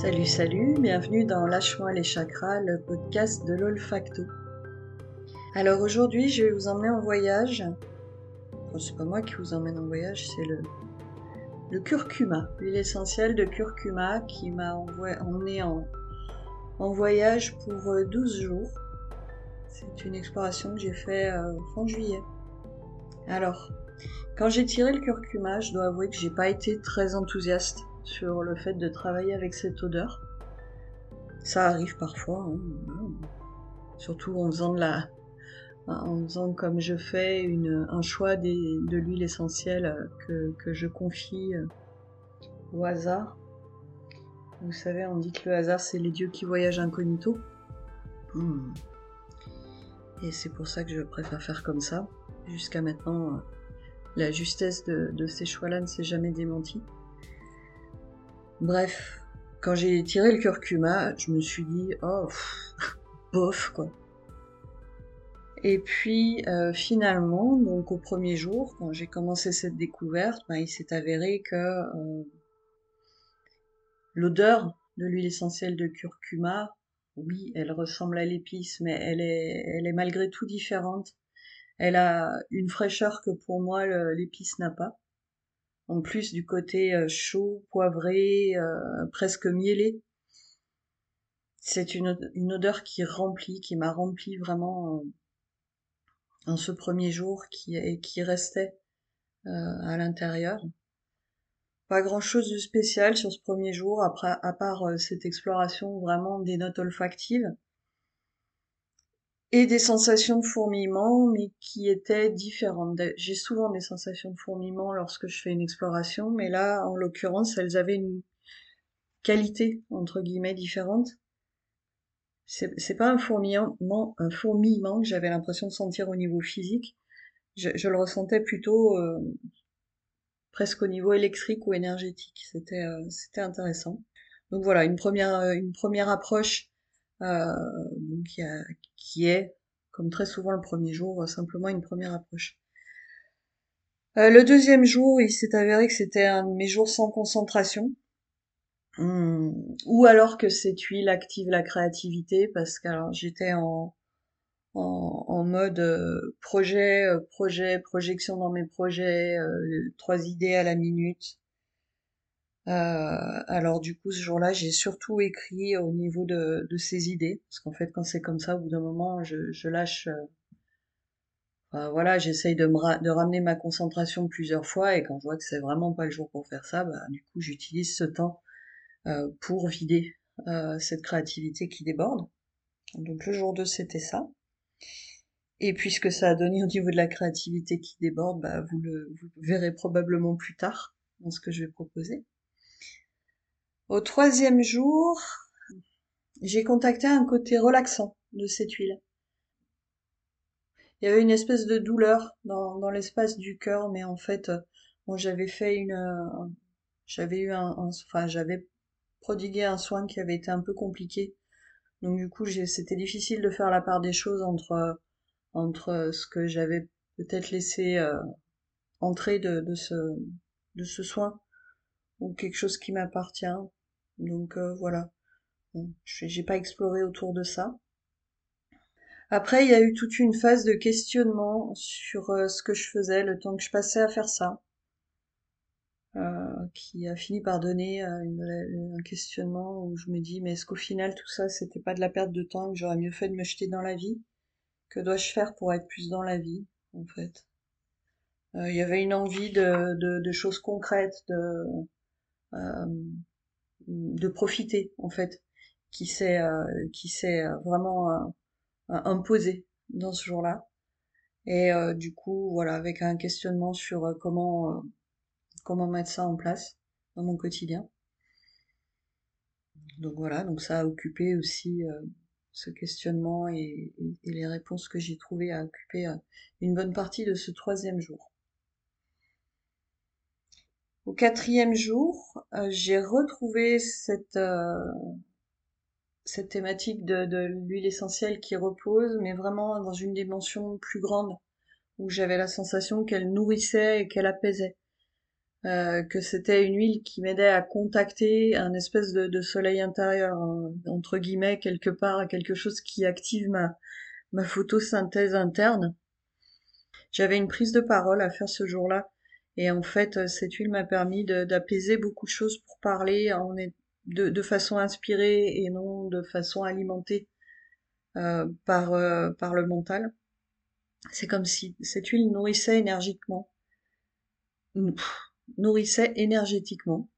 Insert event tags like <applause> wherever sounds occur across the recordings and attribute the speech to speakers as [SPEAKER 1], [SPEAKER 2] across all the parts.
[SPEAKER 1] Salut, salut, bienvenue dans Lâche-moi les chakras, le podcast de l'olfacto. Alors aujourd'hui, je vais vous emmener en voyage. C'est pas moi qui vous emmène en voyage, c'est le, curcuma, l'huile essentielle de curcuma qui m'a emmené en, en voyage pour 12 euh, jours. C'est une exploration que j'ai fait euh, fin juillet. Alors, quand j'ai tiré le curcuma, je dois avouer que j'ai pas été très enthousiaste sur le fait de travailler avec cette odeur. Ça arrive parfois, hein. surtout en faisant de la, en faisant comme je fais un choix de l'huile essentielle que, que, je confie euh, au hasard. Vous savez, on dit que le hasard c'est les dieux qui voyagent incognito. Hmm. Et c'est pour ça que je préfère faire comme ça. Jusqu'à maintenant, euh, la justesse de, de ces choix-là ne s'est jamais démentie. Bref, quand j'ai tiré le curcuma, je me suis dit, oh, <laughs> bof, quoi. Et puis euh, finalement, donc au premier jour, quand j'ai commencé cette découverte, ben, il s'est avéré que euh, l'odeur de l'huile essentielle de curcuma, oui, elle ressemble à l'épice, mais elle est, elle est malgré tout différente. Elle a une fraîcheur que pour moi l'épice n'a pas en plus du côté euh, chaud, poivré, euh, presque mielé. C'est une, odeur qui remplit, qui m'a rempli vraiment euh, en ce premier jour qui, qui restait à l'intérieur. Pas grand chose de spécial sur ce premier jour, à part cette exploration vraiment des notes olfactives et des sensations de fourmillement, mais qui étaient différentes. J'ai souvent des sensations de fourmillement lorsque je fais une exploration, mais là, en l'occurrence, elles avaient une qualité, entre guillemets, différente. C'est pas un fourmillement, un fourmillement que j'avais l'impression de sentir au niveau physique. Je, le ressentais plutôt euh, presque au niveau électrique ou énergétique. C'était euh, c'était intéressant. Donc voilà, une première une première approche euh, qui, qui, est, comme très souvent le premier jour, simplement une première approche. Euh, le deuxième jour, il s'est avéré que c'était un de mes jours sans concentration. Hmm. Ou alors que cette huile active la créativité, parce que j'étais en, en, en, mode euh, projet, projet, projection dans mes projets, trois idées à la minute. Euh, alors du coup, ce jour-là, j'ai surtout écrit au niveau de, de ces idées, parce qu'en fait, quand c'est comme ça, au bout d'un moment, je, lâche. Euh, voilà, j'essaye de, de ramener ma concentration plusieurs fois, et quand je vois que c'est vraiment pas le jour pour faire ça, bah, du coup, j'utilise ce temps euh, pour vider euh, cette créativité qui déborde. Donc le jour 2, c'était ça. Et puisque ça a donné au niveau de la créativité qui déborde, bah, vous le vous verrez probablement plus tard dans ce que je vais proposer. Au troisième jour, j'ai contacté un côté relaxant de cette huile. Il y avait une espèce de douleur dans, dans l'espace du cœur, mais en fait, bon, j'avais fait une, j'avais eu un, enfin, j'avais prodigué un soin qui avait été un peu compliqué. Donc du coup, c'était difficile de faire la part des choses entre entre ce que j'avais peut-être laissé euh, entrer de, de ce de ce soin ou quelque chose qui m'appartient donc euh, voilà. j'ai pas exploré autour de ça. Après, il y a eu toute une phase de questionnement sur euh, ce que je faisais, le temps que je passais à faire ça, euh, qui a fini par donner un questionnement où je me dis, mais est-ce qu'au final tout ça, c'était pas de la perte de temps, que j'aurais mieux fait de me jeter dans la vie? Que dois-je faire pour être plus dans la vie, en fait? Il y avait une envie de, de choses concrètes, de de profiter en fait, qui s'est euh, qui s'est euh, vraiment euh, imposé dans ce jour-là. Et du coup, voilà, avec un questionnement sur comment comment mettre ça en place dans mon quotidien. Donc voilà, donc ça a occupé aussi ce questionnement et, les réponses que j'ai trouvées à occuper une bonne partie de ce troisième jour. Au quatrième jour, euh, j'ai retrouvé cette, euh, cette thématique de, de l'huile essentielle qui repose, mais vraiment dans une dimension plus grande, où j'avais la sensation qu'elle nourrissait et qu'elle apaisait. euh, que c'était une huile qui m'aidait à contacter un espèce de, de soleil intérieur, hein, entre guillemets, quelque part, quelque chose qui active ma, ma photosynthèse interne. J'avais une prise de parole à faire ce jour-là, et en fait, euh, cette huile m'a permis d'apaiser beaucoup de choses pour parler en, de, de, façon inspirée et non de façon alimentée euh, par, euh, par le mental. C'est comme si cette huile nourrissait énergiquement nourrissait énergétiquement.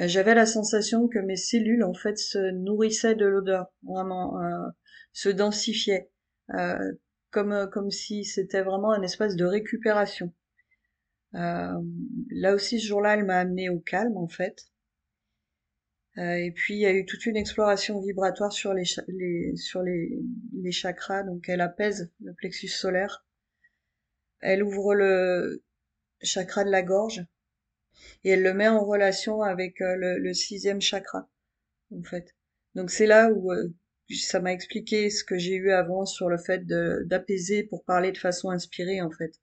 [SPEAKER 1] Euh, j'avais la sensation que mes cellules en fait se nourrissaient de l'odeur, vraiment euh, se densifiaient, euh, comme comme si c'était vraiment un espace de récupération. Là aussi ce jour-là, elle m'a amené au calme en fait. et puis il y a eu toute une exploration vibratoire sur les, sur les, les chakras, donc elle apaise le plexus solaire. Elle ouvre le chakra de la gorge, et elle le met en relation avec euh, le, sixième chakra, en fait. Donc c'est là où euh, ça m'a expliqué ce que j'ai eu avant sur le fait d'apaiser pour parler de façon inspirée, en fait.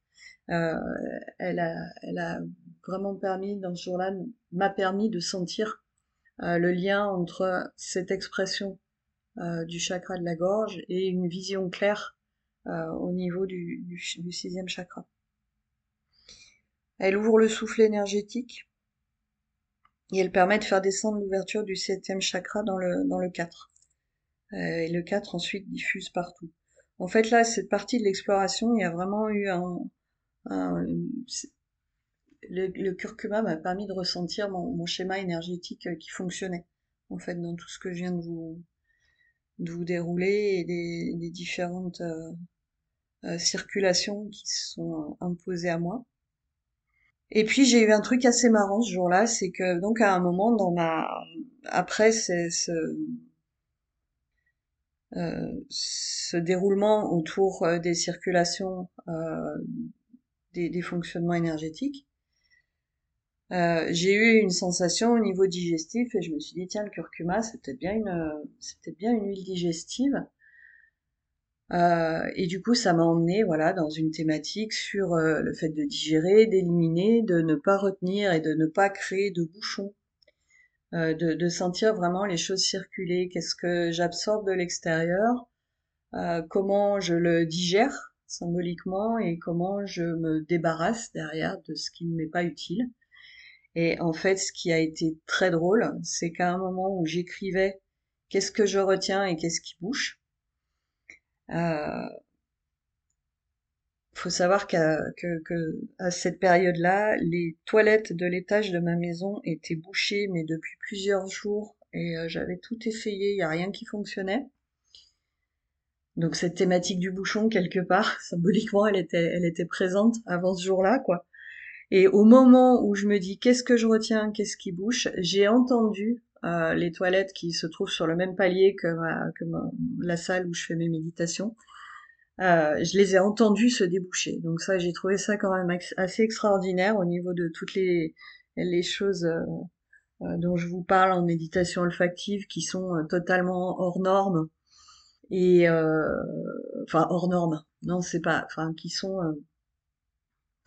[SPEAKER 1] Euh, elle, a, vraiment permis, dans ce jour-là, m'a permis de sentir le lien entre cette expression du chakra de la gorge et une vision claire au niveau du, sixième chakra. Elle ouvre le souffle énergétique et elle permet de faire descendre l'ouverture du septième chakra dans le, dans le 4. Euh, et le 4 ensuite diffuse partout. En fait là, cette partie de l'exploration, il y a vraiment eu un... le, curcuma m'a permis de ressentir mon, schéma énergétique euh, qui fonctionnait, en fait, dans tout ce que je viens de vous, de vous dérouler et des, différentes euh, circulations qui sont imposées à moi. Et puis j'ai eu un truc assez marrant ce jour-là, c'est que donc à un moment dans ma après ce euh, ce déroulement autour euh, des circulations euh, des, des, fonctionnements énergétiques, euh, j'ai eu une sensation au niveau digestif et je me suis dit tiens le curcuma c'est peut-être bien une c'est peut-être bien une huile digestive. Euh, et du coup, ça m'a emmené voilà dans une thématique sur euh, le fait de digérer, d'éliminer, de ne pas retenir et de ne pas créer de bouchons, euh, de, de, sentir vraiment les choses circuler. Qu'est-ce que j'absorbe de l'extérieur, comment je le digère? Symboliquement et comment je me débarrasse derrière de ce qui ne m'est pas utile. Et en fait, ce qui a été très drôle, c'est qu'à un moment où j'écrivais qu'est-ce que je retiens et qu'est-ce qui bouge, euh, faut savoir qu'à que, à cette période-là, les toilettes de l'étage de ma maison étaient bouchées, mais depuis plusieurs jours, et euh, j'avais tout essayé, il n'y a rien qui fonctionnait. Donc cette thématique du bouchon, quelque part, <laughs> symboliquement, elle était, elle était présente avant ce jour-là, quoi. Et au moment où je me dis qu'est-ce que je retiens, qu'est-ce qui bouche, j'ai entendu euh, les toilettes qui se trouvent sur le même palier que, la salle où je fais mes méditations. Euh, je les ai entendus se déboucher. Donc ça, j'ai trouvé ça quand même assez extraordinaire au niveau de toutes les, les choses euh, dont je vous parle en méditation olfactive qui sont totalement hors normes et enfin hors normes. Non, c'est pas, enfin qui sont,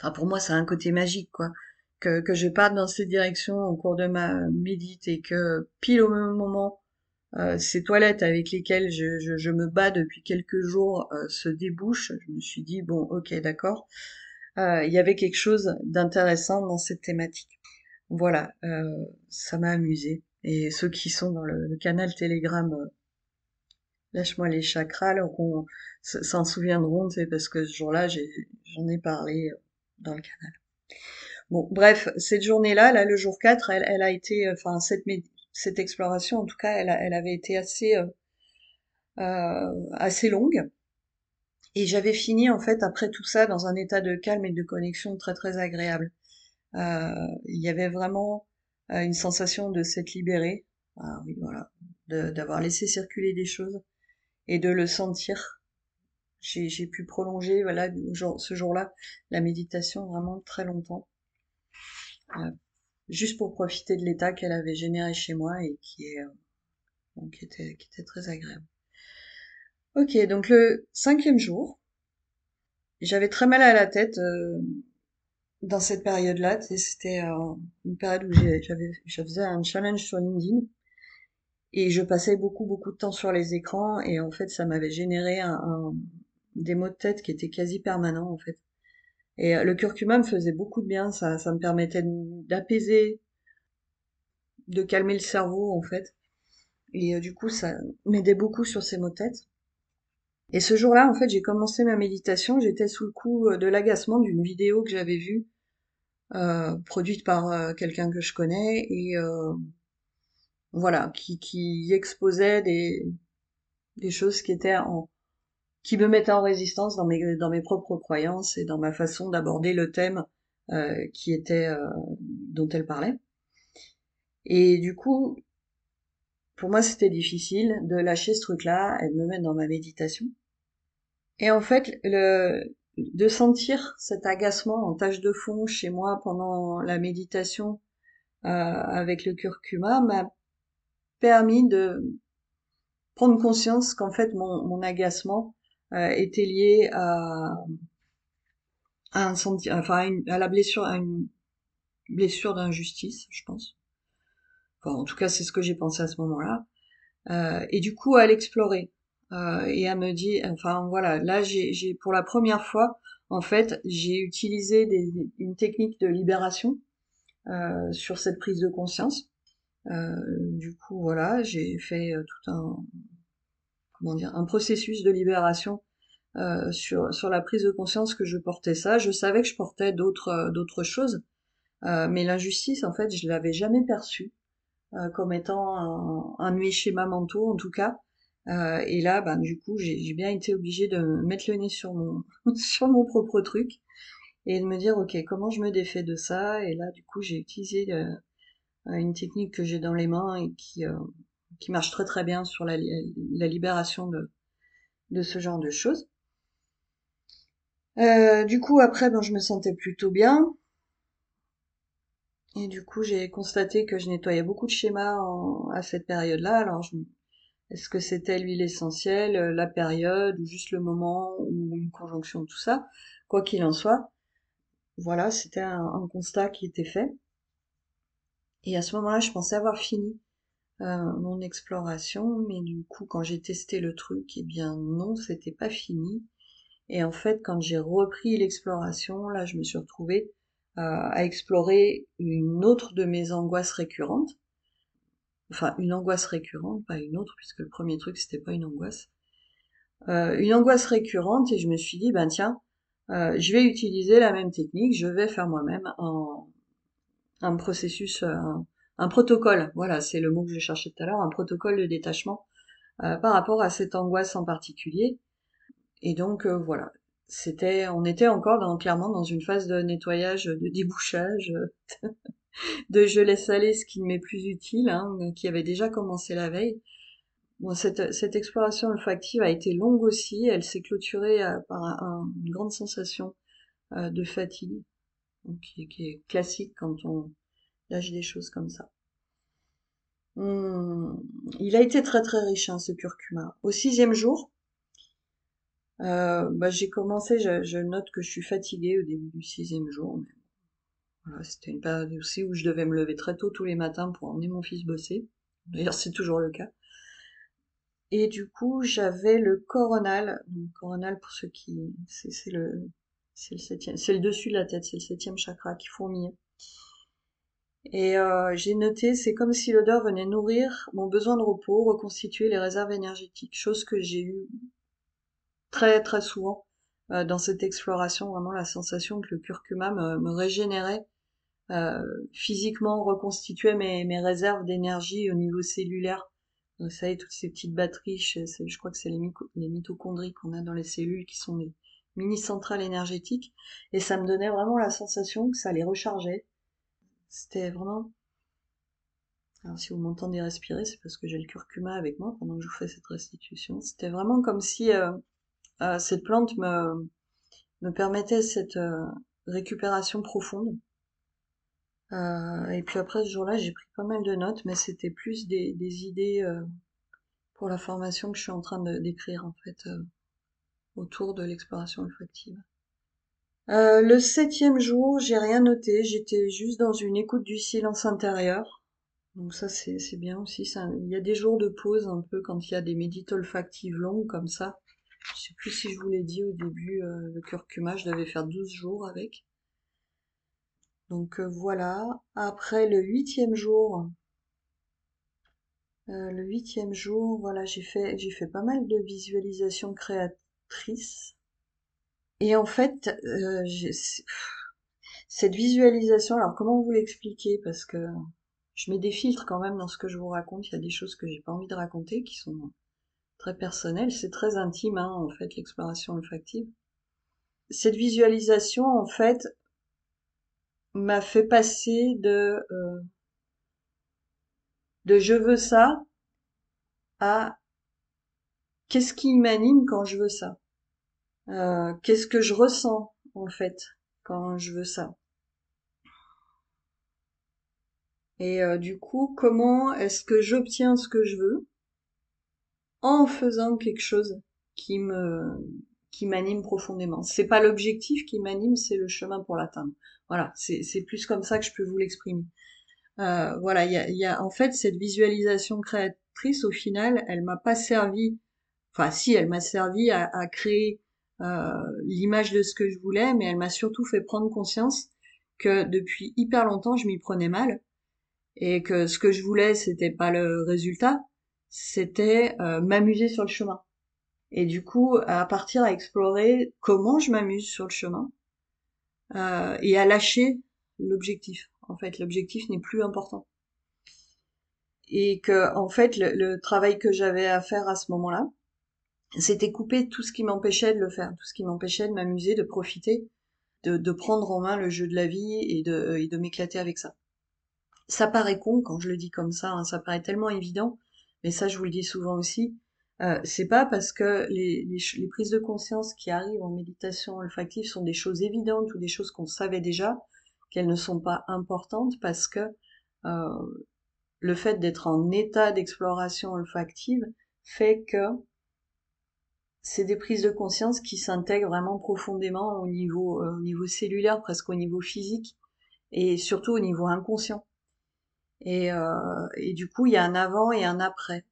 [SPEAKER 1] enfin pour moi, ça a un côté magique quoi que, que je parte dans cette direction au cours de ma médite et que pile au même moment, euh, ces toilettes avec lesquelles je, je, je, me bats depuis quelques jours euh, se débouchent, je me suis dit, bon, ok, d'accord, euh, il y avait quelque chose d'intéressant dans cette thématique. Voilà, euh, ça m'a amusé. Et ceux qui sont dans le, canal Telegram, euh, lâche-moi les chakras, alors on s'en souviendront, c'est parce que ce jour-là, j'en ai, parlé dans le canal. Bon, bref, cette journée-là, là, le jour 4, elle, elle a été, enfin, cette, cette exploration, en tout cas, elle, elle avait été assez, euh, euh, assez longue. Et j'avais fini, en fait, après tout ça, dans un état de calme et de connexion très, très agréable. Euh, il y avait vraiment euh, une sensation de s'être libéré, ah, oui, voilà, d'avoir laissé circuler des choses et de le sentir. J'ai pu prolonger, voilà, ce jour-là, la méditation vraiment très longtemps. Euh, juste pour profiter de l'état qu'elle avait généré chez moi et qui est euh, qui était qui était très agréable. Ok, donc le cinquième jour, j'avais très mal à la tête, euh, dans cette période-là, c'était euh, une période où j'avais, je faisais un challenge sur LinkedIn et je passais beaucoup beaucoup de temps sur les écrans et en fait ça m'avait généré un, des maux de tête qui étaient quasi permanents en fait. Et euh, le curcuma me faisait beaucoup de bien, ça, ça me permettait d'apaiser, de calmer le cerveau en fait. Et euh, du coup ça m'aidait beaucoup sur ces maux de tête. Et ce jour-là, en fait, j'ai commencé ma méditation. J'étais sous le coup de l'agacement d'une vidéo que j'avais vue euh, produite par euh, quelqu'un que je connais et euh, voilà qui, qui exposait des des choses qui étaient en qui me mettaient en résistance dans mes dans mes propres croyances et dans ma façon d'aborder le thème qui était dont elle parlait. Et du coup pour moi c'était difficile de lâcher ce truc là et de me mettre dans ma méditation. Et en fait le de sentir cet agacement en tâche de fond chez moi pendant la méditation euh, avec le curcuma m'a permis de prendre conscience qu'en fait mon, mon agacement euh, était lié à, à un senti enfin à, la blessure à une blessure d'injustice je pense enfin en tout cas c'est ce que j'ai pensé à ce moment-là euh, et du coup à l'explorer euh, et à me dire, enfin voilà, là j'ai pour la première fois, en fait, j'ai utilisé des, une technique de libération euh, sur cette prise de conscience. Euh, du coup, voilà, j'ai fait tout un comment dire un processus de libération euh, sur sur la prise de conscience que je portais ça. Je savais que je portais d'autres d'autres choses, euh, mais l'injustice, en fait, je l'avais jamais perçue euh, comme étant un, un de mes schémas mentaux, en tout cas. Euh, et là, ben, du coup, j'ai bien été obligée de mettre le nez sur mon, <laughs> sur mon propre truc et de me dire, ok, comment je me défais de ça? Et là, du coup, j'ai utilisé euh, une technique que j'ai dans les mains et qui, euh, qui marche très très bien sur la, libération de, de ce genre de choses. Euh, du coup, après, ben, je me sentais plutôt bien. Et du coup, j'ai constaté que je nettoyais beaucoup de schémas à cette période-là. Alors, je, est-ce que c'était l'huile essentielle, euh, la période, ou juste le moment, ou une conjonction tout ça? Quoi qu'il en soit, voilà, c'était un, constat qui était fait. Et à ce moment-là, je pensais avoir fini euh, mon exploration, mais du coup, quand j'ai testé le truc, eh bien non, c'était pas fini. Et en fait, quand j'ai repris l'exploration, là, je me suis retrouvée euh, à explorer une autre de mes angoisses récurrentes, enfin une angoisse récurrente, pas une autre, puisque le premier truc c'était pas une angoisse, euh, une angoisse récurrente et je me suis dit ben tiens, je vais utiliser la même technique, je vais faire moi-même un, un processus, euh, un, protocole, voilà c'est le mot que je cherchais tout à l'heure, un protocole de détachement par rapport à cette angoisse en particulier. Et donc voilà, c'était, on était encore dans, clairement dans une phase de nettoyage, de débouchage <laughs> de je laisse aller ce qui ne m'est plus utile, hein, qui avait déjà commencé la veille. Bon, cette, exploration olfactive a été longue aussi, elle s'est clôturée euh, par une grande sensation euh, de fatigue, qui, est classique quand on lâche des choses comme ça. Hum, il a été très très riche hein, ce curcuma. Au sixième jour, euh, bah, j'ai commencé, je, note que je suis fatiguée au début du sixième jour, mais c'était une période aussi où je devais me lever très tôt tous les matins pour emmener mon fils bosser. D'ailleurs, c'est toujours le cas. Et du coup, j'avais le coronal. Coronal, pour ceux qui, c'est le, c'est le dessus de la tête, c'est le septième chakra qui fourmille. Et euh, j'ai noté, c'est comme si l'odeur venait nourrir mon besoin de repos, reconstituer les réserves énergétiques, chose que j'ai eu très très souvent euh, dans cette exploration, vraiment la sensation que le curcuma me, régénérait euh, physiquement reconstituer mes, réserves d'énergie au niveau cellulaire. Vous savez, toutes ces petites batteries, je, crois que c'est les, les, mitochondries qu'on a dans les cellules qui sont des mini-centrales énergétiques. Et ça me donnait vraiment la sensation que ça les rechargeait. C'était vraiment... Alors si vous m'entendez respirer, c'est parce que j'ai le curcuma avec moi pendant que je vous fais cette restitution. C'était vraiment comme si euh, euh, cette plante me, me permettait cette euh, récupération profonde. Euh, et puis après ce jour-là, j'ai pris pas mal de notes, mais c'était plus des, des idées euh, pour la formation que je suis en train d'écrire en fait autour de l'exploration olfactive. Euh, le septième jour, j'ai rien noté, j'étais juste dans une écoute du silence intérieur. Donc ça c'est bien aussi. Il y a des jours de pause un peu quand il y a des médites olfactives longues comme ça. Je sais plus si je vous l'ai dit au début, euh, le curcuma, je devais faire 12 jours avec. Donc euh, voilà. Après le huitième jour, le huitième jour, voilà, j'ai fait fait pas mal de visualisations Et en fait, euh, cette visualisation, alors comment vous l'expliquer Parce que je mets des filtres quand même dans ce que je vous raconte. Il y a des choses que j'ai pas envie de raconter qui sont très personnelles. C'est très intime, hein, en fait, l'exploration olfactive. Cette visualisation, en fait, m'a fait passer de euh, de je veux ça à qu'est-ce qui m'anime quand je veux ça euh, qu'est-ce que je ressens en fait quand je veux ça? Et euh, du coup comment est-ce que j'obtiens ce que je veux en faisant quelque chose qui me qui m'anime profondément? C'est pas l'objectif qui m'anime c'est le chemin pour l'atteindre. Voilà c'est plus comme ça que je peux vous l'exprimer. Euh, voilà il y a, y a en fait cette visualisation créatrice au final elle m'a pas servi enfin si elle m'a servi à, à créer l'image de ce que je voulais, mais elle m'a surtout fait prendre conscience que depuis hyper longtemps, je m'y prenais mal et que ce que je voulais, c'était pas le résultat, c'était euh, m'amuser sur le chemin. Et du coup, à partir à explorer comment je m'amuse sur le chemin euh, et à lâcher l'objectif. En fait, l'objectif n'est plus important. Et que, en fait, le travail que j'avais à faire à ce moment-là, c'était couper tout ce qui m'empêchait de le faire, tout ce qui m'empêchait de m'amuser, de profiter, de, prendre en main le jeu de la vie et de, et de m'éclater avec ça. Ça paraît con quand je le dis comme ça, hein, ça paraît tellement évident, mais ça je vous le dis souvent aussi, euh, c'est pas parce que les, les, les, prises de conscience qui arrivent en méditation olfactive sont des choses évidentes ou des choses qu'on savait déjà, qu'elles ne sont pas importantes parce que euh, le fait d'être en état d'exploration olfactive fait que c'est des prises de conscience qui s'intègrent vraiment profondément au niveau, euh, au niveau cellulaire, presque au niveau physique, et surtout au niveau inconscient. Et, euh, et du coup, il y a un avant et un après.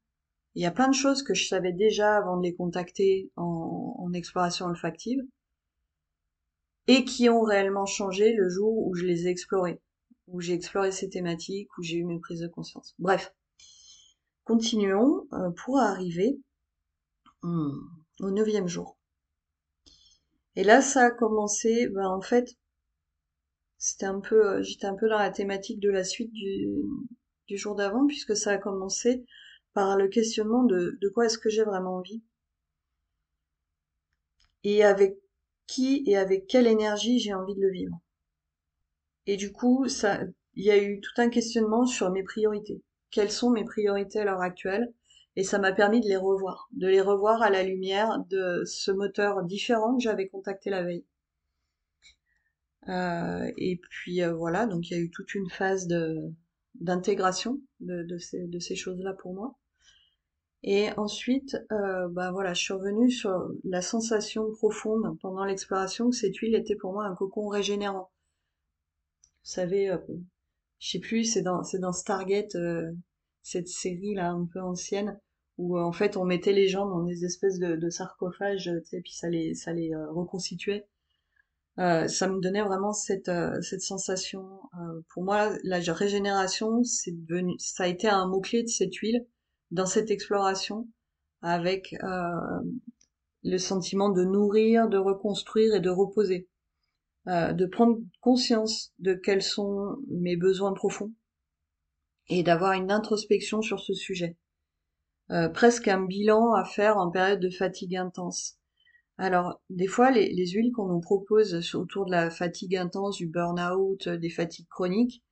[SPEAKER 1] Il y a plein de choses que je savais déjà avant de les contacter en, en exploration olfactive, et qui ont réellement changé le jour où je les ai explorées, où j'ai exploré ces thématiques, où j'ai eu mes prises de conscience. Bref, continuons euh, pour arriver. Hmm au neuvième jour. Et là, ça a commencé, ben en fait, c'était un peu, euh, j'étais un peu dans la thématique de la suite du, du jour d'avant, puisque ça a commencé par le questionnement de, de quoi est-ce que j'ai vraiment envie. Et avec qui et avec quelle énergie j'ai envie de le vivre. Et du coup, ça, il y a eu tout un questionnement sur mes priorités. Quelles sont mes priorités à l'heure actuelle? Et ça m'a permis de les revoir, de les revoir à la lumière de ce moteur différent que j'avais contacté la veille. Euh, et puis euh, voilà, donc il y a eu toute une phase d'intégration de, de, ces, de ces choses-là pour moi. Et ensuite, euh, bah voilà, je suis revenue sur la sensation profonde pendant l'exploration que cette huile était pour moi un cocon régénérant. Vous savez, euh, je sais plus, c'est dans c'est dans Stargate cette série là un peu ancienne où euh, en fait on mettait les gens dans des espèces de, sarcophages, tu sais, puis ça les ça les euh, reconstituait. Euh, ça me donnait vraiment cette cette sensation. pour moi, la régénération, c'est devenu, ça a été un mot clé de cette huile dans cette exploration, avec le sentiment de nourrir, de reconstruire et de reposer, de prendre conscience de quels sont mes besoins profonds et d'avoir une introspection sur ce sujet. Euh, presque un bilan à faire en période de fatigue intense. Alors, des fois, les, huiles qu'on nous propose autour de la fatigue intense, du burn-out, des fatigues chroniques,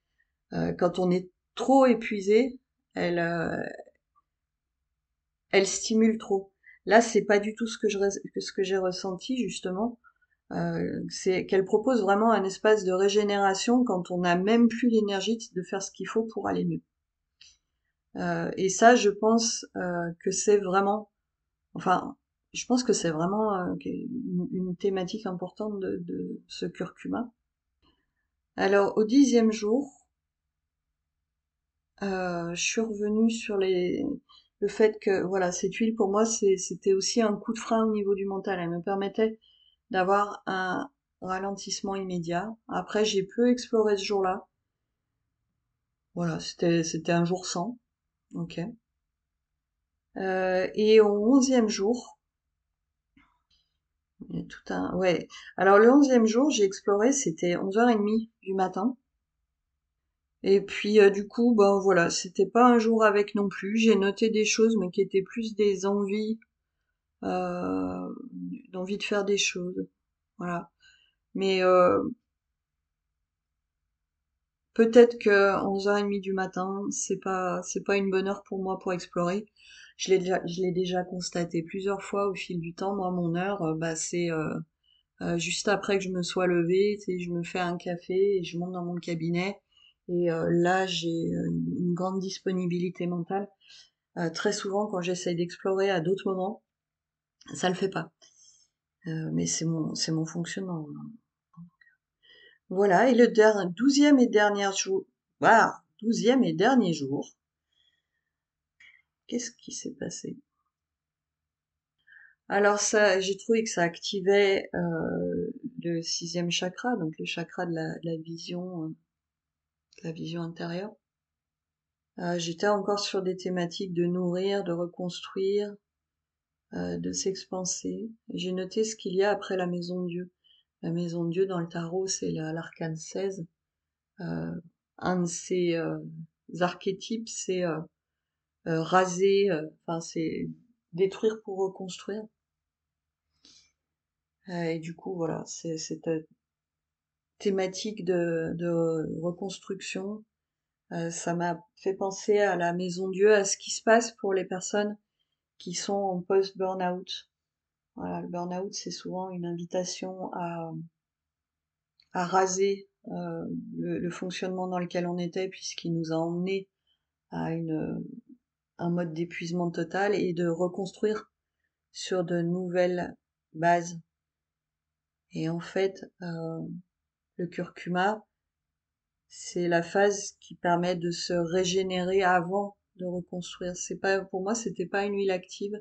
[SPEAKER 1] euh, quand on est trop épuisé, elles, euh, stimulent trop. Là, c'est pas du tout ce que que j'ai ressenti justement. Euh, c'est qu'elle propose vraiment un espace de régénération quand on n'a même plus l'énergie de faire ce qu'il faut pour aller mieux. Euh, et ça, je pense euh, que c'est vraiment, enfin, je pense que c'est vraiment euh, une, thématique importante de, ce curcuma. Alors, au dixième jour, euh, je suis revenue sur les, le fait que, voilà, cette huile, pour moi, c'était aussi un coup de frein au niveau du mental. Elle me permettait d'avoir un ralentissement immédiat. Après, j'ai peu exploré ce jour-là. Voilà, c'était un jour sans. Ok. Euh, et au onzième jour, il y a tout un, ouais. Alors le onzième jour, j'ai exploré, c'était 11h30 du matin. Et puis euh, du coup, ben voilà, c'était pas un jour avec non plus. J'ai noté des choses, mais qui étaient plus des envies, euh, d'envie de faire des choses. Voilà. Mais euh, peut-être que 11h30 du matin, c'est pas c'est pas une bonne heure pour moi pour explorer. Je l'ai déjà je l'ai déjà constaté plusieurs fois au fil du temps. Moi, mon heure, euh, bah c'est euh, euh, juste après que je me sois levée, je me fais un café et je monte dans mon cabinet. Et là, j'ai une grande disponibilité mentale. très souvent, quand j'essaye d'explorer à d'autres moments, ça le fait pas. mais c'est mon c'est mon fonctionnement. Voilà, et le douzième et dernier jour, voilà, douzième et dernier jour, qu'est-ce qui s'est passé? Alors ça, j'ai trouvé que ça activait euh, le sixième chakra, donc le chakra de la, vision, euh, la vision intérieure. Euh, j'étais encore sur des thématiques de nourrir, de reconstruire, de s'expanser. J'ai noté ce qu'il y a après la maison de Dieu. La maison de Dieu dans le tarot, c'est l'arcane 16. Euh, un de ces euh, archétypes, c'est euh, raser, enfin c'est détruire pour reconstruire. et du coup, voilà, c'est cette thématique de, de reconstruction. ça m'a fait penser à la maison Dieu, à ce qui se passe pour les personnes qui sont en post-burnout, le burn-out, c'est souvent une invitation à, à raser euh, le, fonctionnement dans lequel on était, puisqu'il nous a emmené à une, un mode d'épuisement total et de reconstruire sur de nouvelles bases. Et en fait, euh, le curcuma, c'est la phase qui permet de se régénérer avant de reconstruire. C'est pas, pour moi, c'était pas une huile active,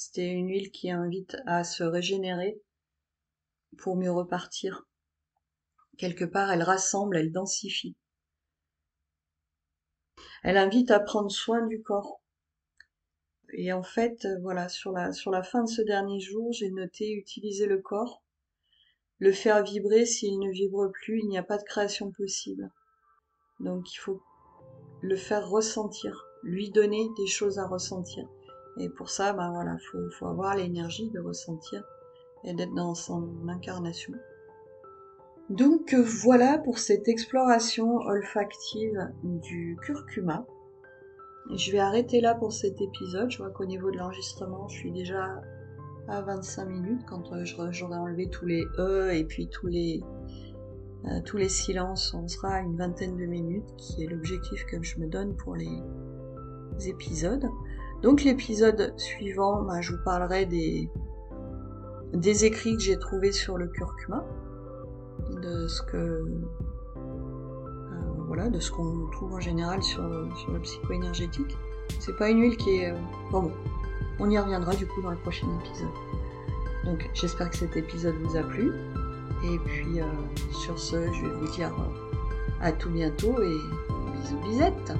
[SPEAKER 1] c'était une huile qui invite à se régénérer pour mieux repartir. Quelque part, elle rassemble, elle densifie. Elle invite à prendre soin du corps. Et en fait, voilà, sur la, sur la fin de ce dernier jour, j'ai noté utiliser le corps, le faire vibrer. S'il ne vibre plus, il n'y a pas de création possible. Donc il faut le faire ressentir, lui donner des choses à ressentir. Et pour ça, ben voilà, faut, avoir l'énergie de ressentir et d'être dans son incarnation. Donc voilà pour cette exploration olfactive du curcuma. Je vais arrêter là pour cet épisode. Je vois qu'au niveau de l'enregistrement, je suis déjà à 25 minutes quand euh, j'aurai enlevé tous les E et puis tous les, euh, tous les silences. On sera à une vingtaine de minutes qui est l'objectif que je me donne pour les épisodes. Donc l'épisode suivant, bah, je vous parlerai des, des écrits que j'ai trouvés sur le curcuma, de ce que euh, voilà, de ce qu'on trouve en général sur, sur le psycho-énergétique. C'est pas une huile qui est. Euh, bon, on y reviendra du coup dans le prochain épisode. Donc j'espère que cet épisode vous a plu. Et puis euh, sur ce, je vais vous dire à tout bientôt et bisous bisettes